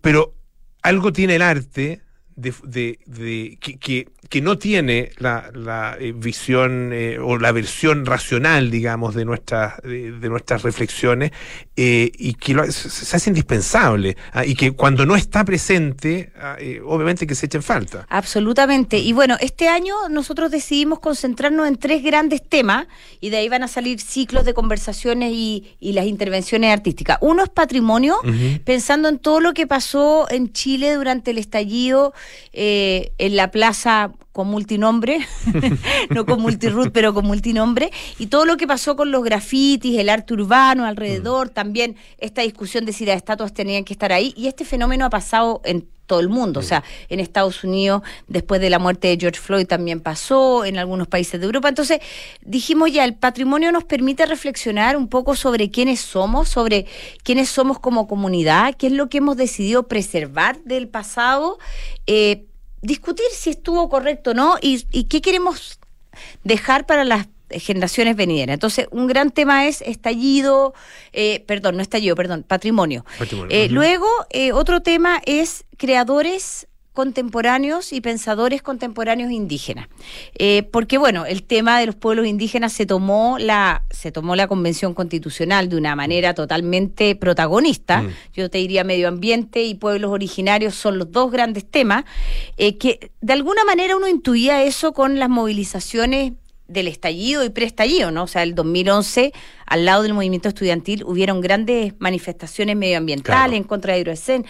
Pero algo tiene el arte de, de- de- que, que- que no tiene la, la, eh, visión eh, o la versión racional, digamos, de nuestras de, de nuestras reflexiones eh, y que lo- se, se hace indispensable ah, y que cuando no está presente, ah, obviamente que se echa en falta. Absolutamente. Y bueno, este año nosotros decidimos concentrarnos en tres grandes temas y de ahí van a salir ciclos de conversaciones y, y las intervenciones artísticas. Uno es patrimonio, pensando en todo lo que pasó en Chile durante el estallido eh, en la plaza con multinombre, *laughs* no con multirut, pero con multinombre, y todo lo que pasó con los grafitis, el arte urbano alrededor, también esta discusión de si las estatuas tenían que estar ahí, y este fenómeno ha pasado en todo el mundo, o sea, en Estados Unidos, después de la muerte de George Floyd también pasó, en algunos países de Europa, entonces dijimos ya, el patrimonio nos permite reflexionar un poco sobre quiénes somos, sobre quiénes somos como comunidad, qué es lo que hemos decidido preservar del pasado, eh, discutir si estuvo correcto o no y, y qué queremos dejar para las generaciones venideras. Entonces, un gran tema es estallido, eh, perdón, no estallido, perdón, patrimonio. Patrimonio, Eh. Luego, eh, otro tema es creadores contemporáneos y pensadores contemporáneos indígenas. Eh, porque bueno, el tema de los pueblos indígenas se tomó la, se tomó la convención constitucional de una manera totalmente protagonista. Mm. Yo te diría medio ambiente y pueblos originarios son los dos grandes temas, eh, que de alguna manera uno intuía eso con las movilizaciones del estallido y preestallido, ¿no? O sea, el 2011, al lado del movimiento estudiantil, hubieron grandes manifestaciones medioambientales Claro. en contra de Hidroesen.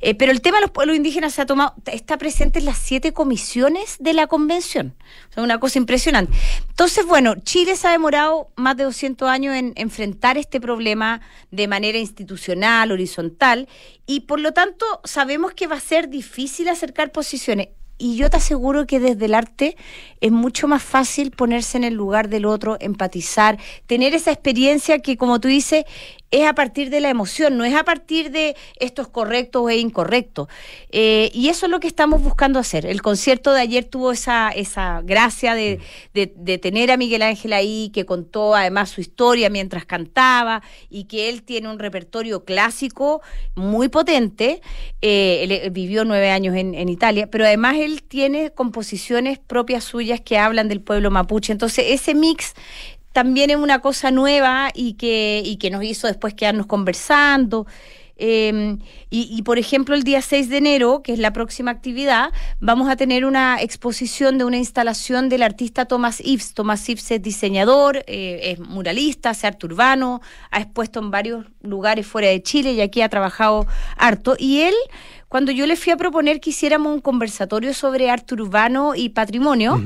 Eh, pero el tema de los pueblos indígenas se ha tomado, está presente en las siete comisiones de la convención. O sea, una cosa impresionante. Entonces, bueno, Chile se ha demorado más de 200 años en enfrentar este problema de manera institucional, horizontal, y por lo tanto sabemos que va a ser difícil acercar posiciones. Y yo te aseguro que desde el arte es mucho más fácil ponerse en el lugar del otro, empatizar, tener esa experiencia que, como tú dices, es a partir de la emoción, no es a partir de esto es correcto o es incorrecto. Eh, y eso es lo que estamos buscando hacer. El concierto de ayer tuvo esa, esa gracia de, de- de tener a Miguel Ángel ahí, que contó además su historia mientras cantaba y que él tiene un repertorio clásico muy potente. Eh, él, eh, vivió nueve años en, en Italia, pero además él tiene composiciones propias suyas que hablan del pueblo mapuche. Entonces, ese mix también es una cosa nueva y que, y que nos hizo después quedarnos conversando. Eh, y, y, por ejemplo, el día 6 de enero, que es la próxima actividad, vamos a tener una exposición de una instalación del artista Thomas Ives. Thomas Ives es diseñador, eh, es muralista, hace arte urbano, ha expuesto en varios lugares fuera de Chile y aquí ha trabajado harto. Y él, cuando yo le fui a proponer que hiciéramos un conversatorio sobre arte urbano y patrimonio,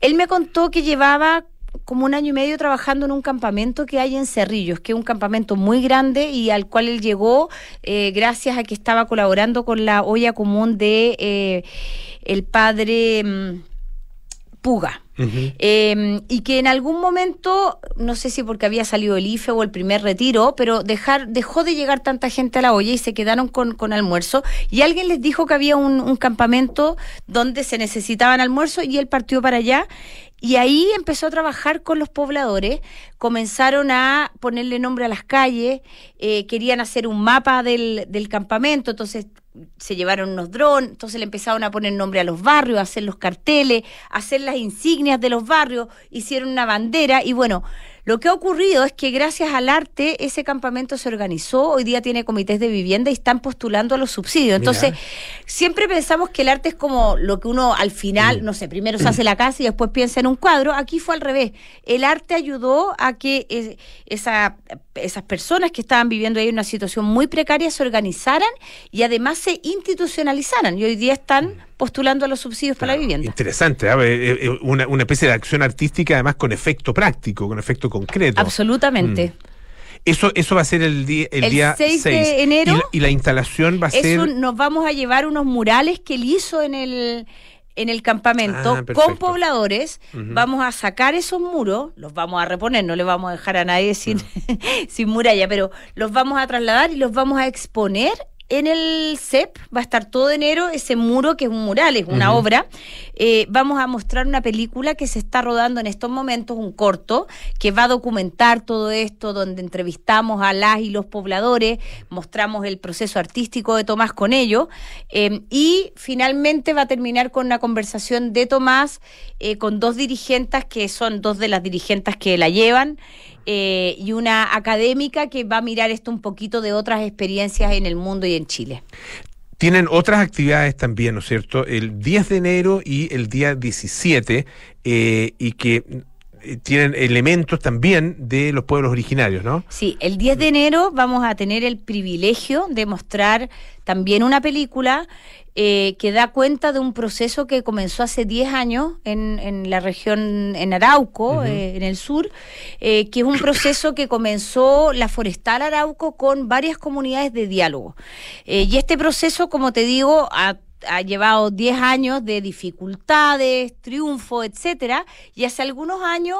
él me contó que llevaba como un año y medio trabajando en un campamento que hay en Cerrillos, que es un campamento muy grande y al cual él llegó eh, gracias a que estaba colaborando con la olla común de eh, el padre mm, Puga. Eh, y que en algún momento, no sé si porque había salido el IFE o el primer retiro, pero dejar, dejó de llegar tanta gente a la olla y se quedaron con, con almuerzo. Y alguien les dijo que había un, un campamento donde se necesitaban almuerzo y él partió para allá. Y ahí empezó a trabajar con los pobladores, comenzaron a ponerle nombre a las calles, eh, querían hacer un mapa del, del campamento, entonces se llevaron unos drones, entonces le empezaron a poner nombre a los barrios, a hacer los carteles, a hacer las insignias de los barrios, hicieron una bandera y bueno, lo que ha ocurrido es que gracias al arte ese campamento se organizó, hoy día tiene comités de vivienda y están postulando a los subsidios. Entonces, Mira. siempre pensamos que el arte es como lo que uno al final, no sé, primero se hace la casa y después piensa en un cuadro, aquí fue al revés. El arte ayudó a que eh, esa, esas personas que estaban viviendo ahí en una situación muy precaria se organizaran y además se institucionalizaran y hoy día están postulando a los subsidios para la vivienda. Interesante, ¿ah? Eh, eh, una, una especie de acción artística además con efecto práctico, con efecto concreto. Absolutamente. Eso, eso va a ser el, día el, El día 6 de 6. enero. Y la, y la instalación va a Es ser. nos vamos a llevar unos murales que él hizo en el en el campamento Ah, con pobladores, vamos a sacar esos muros, los vamos a reponer, no le vamos a dejar a nadie sin, *laughs* sin muralla, pero los vamos a trasladar y los vamos a exponer en el CEP, va a estar todo enero ese muro que es un mural, es una obra. Eh, vamos a mostrar una película que se está rodando en estos momentos, un corto, que va a documentar todo esto, donde entrevistamos a las y los pobladores, mostramos el proceso artístico de Tomás con ellos, eh, y finalmente va a terminar con una conversación de Tomás eh, con dos dirigentes que son dos de las dirigentes que la llevan. Eh, y una académica que va a mirar esto un poquito de otras experiencias en el mundo y en Chile. Tienen otras actividades también, ¿no es cierto? El 10 de enero y el día 17, eh, y que tienen elementos también de los pueblos originarios, ¿no? Sí, el 10 de enero vamos a tener el privilegio de mostrar también una película eh, que da cuenta de un proceso que comenzó hace 10 años en, en la región, en Arauco, eh, en el sur, eh, que es un proceso que comenzó la Forestal Arauco con varias comunidades de diálogo. Y este proceso, como te digo, ha ha llevado 10 años de dificultades, triunfo, etcétera, y hace algunos años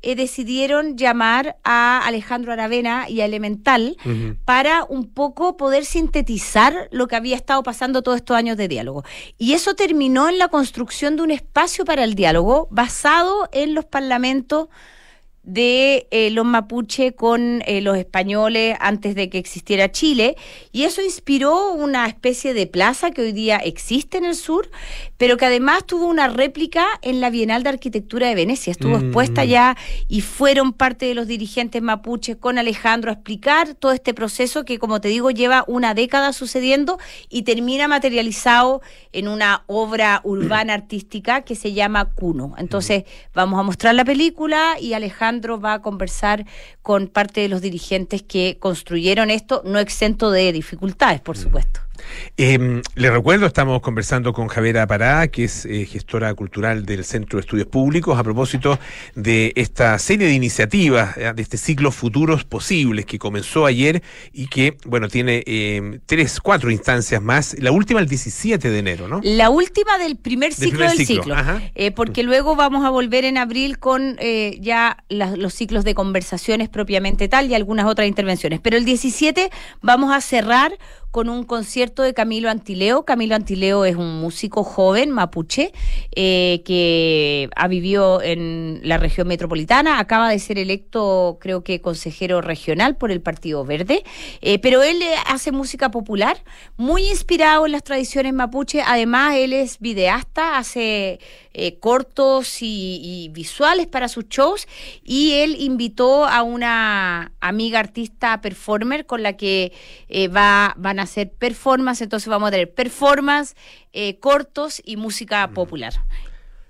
eh, decidieron llamar a Alejandro Aravena y a Elemental para un poco poder sintetizar lo que había estado pasando todos estos años de diálogo. Y eso terminó en la construcción de un espacio para el diálogo basado en los parlamentos de eh, los mapuche con eh, los españoles antes de que existiera Chile. Y eso inspiró una especie de plaza que hoy día existe en el sur pero que además tuvo una réplica en la Bienal de Arquitectura de Venecia. Estuvo Mm. expuesta ya y fueron parte de los dirigentes mapuches con Alejandro a explicar todo este proceso que como te digo lleva una década sucediendo y termina materializado en una obra urbana artística que se llama Cuno. Entonces vamos a mostrar la película y Alejandro va a conversar con parte de los dirigentes que construyeron esto, no exento de dificultades, por supuesto. Eh, le recuerdo, estamos conversando con Javiera Pará, que es eh, gestora cultural del Centro de Estudios Públicos, a propósito de esta serie de iniciativas, eh, de este ciclo Futuros Posibles, que comenzó ayer y que, bueno, tiene eh, tres, cuatro instancias más. La última el 17 de enero, ¿no? La última del primer ciclo del ciclo, eh, porque luego vamos a volver en abril con eh, ya las- los ciclos de conversaciones propiamente tal y algunas otras intervenciones. Pero el 17 vamos a cerrar con un concierto de Camilo Antileo. Camilo Antileo es un músico joven mapuche eh, que ha vivido en la región metropolitana, acaba de ser electo creo que consejero regional por el Partido Verde, eh, pero él eh, hace música popular, muy inspirado en las tradiciones mapuche, además él es videasta, hace eh, cortos y, y visuales para sus shows y él invitó a una amiga artista performer con la que eh, va, van a hacer performance, entonces vamos a tener performance, eh, cortos y música popular.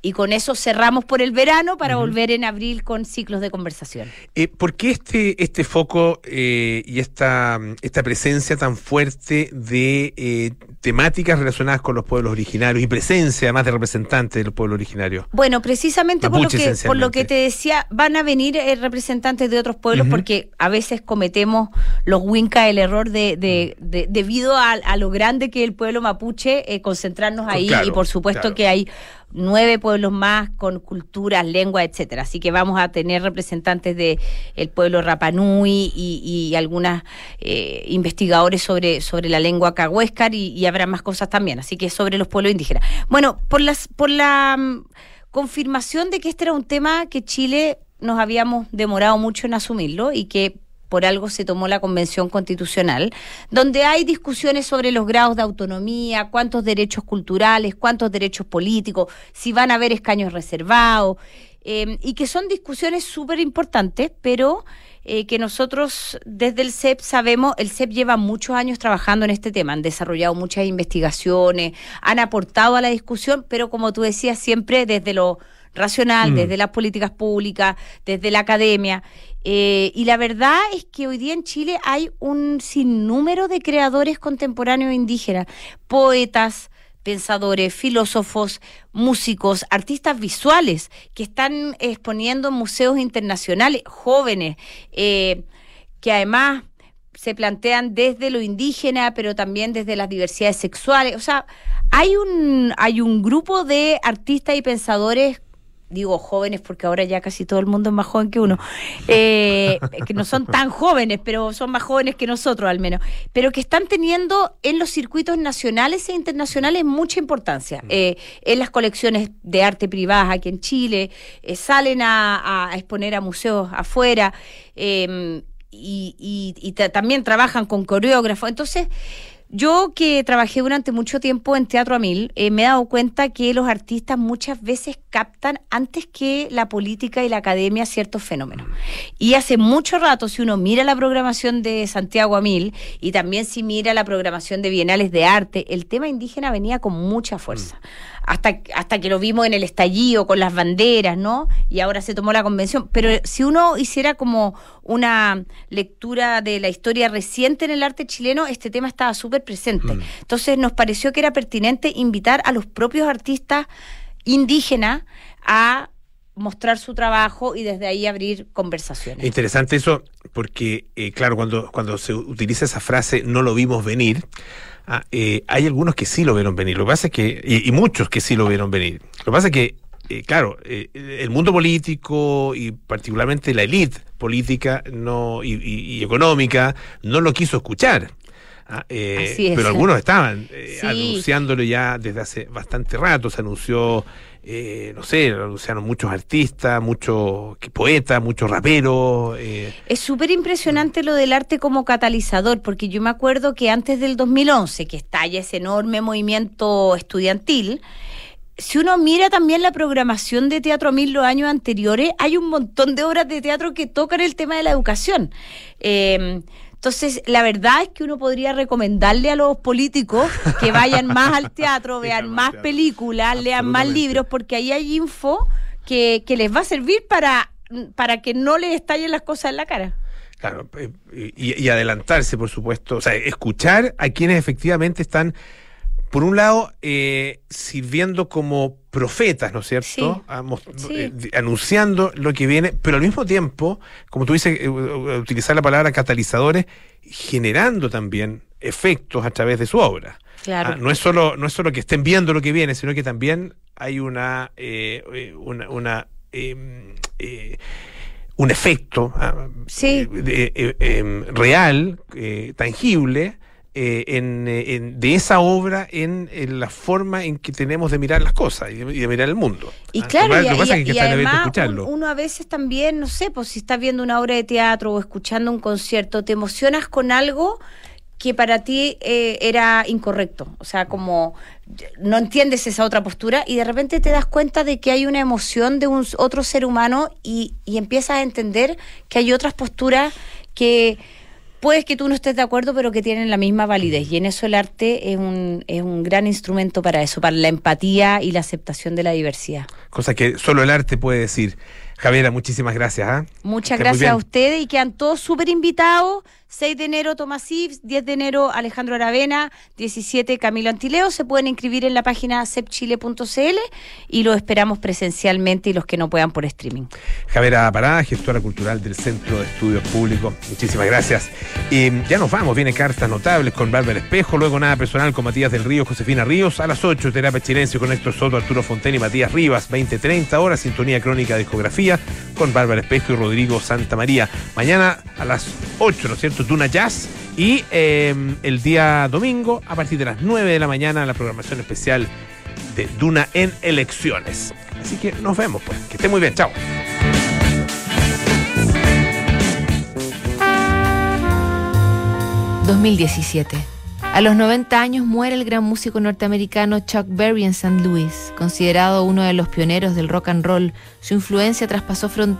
Y con eso cerramos por el verano para volver en abril con ciclos de conversación. Eh, ¿Por qué este, este foco eh, y esta, esta presencia tan fuerte de eh, temáticas relacionadas con los pueblos originarios y presencia además de representantes de los pueblos originarios? Bueno, precisamente por lo, que, por lo que te decía, van a venir eh, representantes de otros pueblos porque a veces cometemos los Winca el error de, de- Mm. de- debido a, a lo grande que es el pueblo mapuche, eh, concentrarnos Con- ahí claro, y por supuesto claro. que hay nueve pueblos más con culturas, lenguas, etcétera. Así que vamos a tener representantes de el pueblo Rapanui y, y algunas eh, investigadores sobre, sobre la lengua cahuéscar y, y habrá más cosas también. Así que sobre los pueblos indígenas. Bueno, por las por la mm, confirmación de que este era un tema que Chile nos habíamos demorado mucho en asumirlo y que por algo se tomó la Convención Constitucional, donde hay discusiones sobre los grados de autonomía, cuántos derechos culturales, cuántos derechos políticos, si van a haber escaños reservados, eh, y que son discusiones súper importantes, pero eh, que nosotros desde el CEP sabemos, el CEP lleva muchos años trabajando en este tema, han desarrollado muchas investigaciones, han aportado a la discusión, pero como tú decías, siempre desde lo racional, Mm. desde las políticas públicas, desde la academia. Eh, y la verdad es que hoy día en Chile hay un sinnúmero de creadores contemporáneos indígenas, poetas, pensadores, filósofos, músicos, artistas visuales que están exponiendo en museos internacionales, jóvenes. eh, que además se plantean desde lo indígena, pero también desde las diversidades sexuales. O sea, hay un, hay un grupo de artistas y pensadores digo jóvenes porque ahora ya casi todo el mundo es más joven que uno, eh, *laughs* que no son tan jóvenes, pero son más jóvenes que nosotros al menos, pero que están teniendo en los circuitos nacionales e internacionales mucha importancia. Eh, en las colecciones de arte privadas aquí en Chile, eh, salen a, a exponer a museos afuera. eh, y, y- y ta- también trabajan con coreógrafos. Entonces, yo que trabajé durante mucho tiempo en Teatro a Mil, eh, me he dado cuenta que los artistas muchas veces captan antes que la política y la academia ciertos fenómenos. Y hace mucho rato, si uno mira la programación de Santiago a Mil y también si mira la programación de Bienales de Arte, el tema indígena venía con mucha fuerza. Hasta, hasta que lo vimos en el estallido con las banderas, ¿no? Y ahora se tomó la convención. Pero si uno hiciera como una lectura de la historia reciente en el arte chileno, este tema estaba súper presente. Entonces nos pareció que era pertinente invitar a los propios artistas indígenas a mostrar su trabajo y desde ahí abrir conversaciones. Interesante eso, porque, eh, claro, cuando, cuando se utiliza esa frase, no lo vimos venir, ah, eh, hay algunos que sí lo vieron venir. Lo que pasa es que, y, y muchos que sí lo vieron venir. Lo que pasa es que, eh, claro, eh, el mundo político y particularmente la élite política no, y, y- y económica no lo quiso escuchar. Ah, eh, Así es. pero algunos estaban eh, Sí. anunciándolo ya desde hace bastante rato. Se anunció, eh, no sé, anunciaron muchos artistas, muchos poetas, muchos raperos. eh, Es súper impresionante lo del arte como catalizador, porque yo me acuerdo que antes del 2011, que estalla ese enorme movimiento estudiantil, si uno mira también la programación de Teatro Mil los años anteriores, hay un montón de obras de teatro que tocan el tema de la educación. Eh, entonces, la verdad es que uno podría recomendarle a los políticos que vayan más al teatro, *laughs* Vean más películas, lean más libros, porque ahí hay info que, que les va a servir para, para que no les estallen las cosas en la cara. Claro, eh, y, y adelantarse, por supuesto, o sea, escuchar a quienes efectivamente están, por un lado, eh, sirviendo como profetas, ¿no es cierto? Sí. Ah, Sí. eh, anunciando lo que viene, pero al mismo tiempo, como tú dices, eh, utilizar la palabra catalizadores, generando también efectos a través de su obra. Claro. Ah, no es solo no es solo que estén viendo lo que viene, sino que también hay una eh, eh, una, una, eh, un efecto ah, Sí. eh, real, eh, tangible. Eh, en, eh, en- de esa obra en, en la forma en que tenemos de mirar las cosas y de, y de mirar el mundo. Y Ah, claro, y, que es y- además un- uno a veces también, no sé, pues si estás viendo una obra de teatro o escuchando un concierto, te emocionas con algo que para ti eh, era incorrecto. O sea, como no entiendes esa otra postura y de repente te das cuenta de que hay una emoción de un otro ser humano y, y empiezas a entender que hay otras posturas que puedes que tú no estés de acuerdo, pero que tienen la misma validez. Y en eso el arte es un, es un gran instrumento para eso, para la empatía y la aceptación de la diversidad. Cosa que solo el arte puede decir. Javiera, muchísimas gracias. ¿ah? Muchas gracias a ustedes y quedan todos súper invitados. 6 de enero Tomás Ives, 10 de enero Alejandro Aravena, 17 Camilo Antileo. Se pueden inscribir en la página cepchile.cl y los esperamos presencialmente y los que no puedan por streaming. Javiera Parada, gestora cultural del Centro de Estudios Públicos. Muchísimas gracias. Y ya nos vamos, viene Cartas Notables con Bárbara Espejo, luego Nada Personal con Matías del Río, Josefina Ríos, a las 8 Terapia Chilense con Héctor Soto, Arturo Fonten y Matías Rivas, 20-30 horas, Sintonía Crónica Discografía con Bárbara Espejo y Rodrigo Santa María. Mañana a las 8, ¿no es cierto? Duna Jazz. Y eh, el día domingo, a partir de las 9 de la mañana, la programación especial de Duna en elecciones. Así que nos vemos, pues. Que esté muy bien. Chao. ...2017. A los 90 años muere el gran músico norteamericano Chuck Berry en St. Louis, considerado uno de los pioneros del rock and roll. Su influencia traspasó fronteras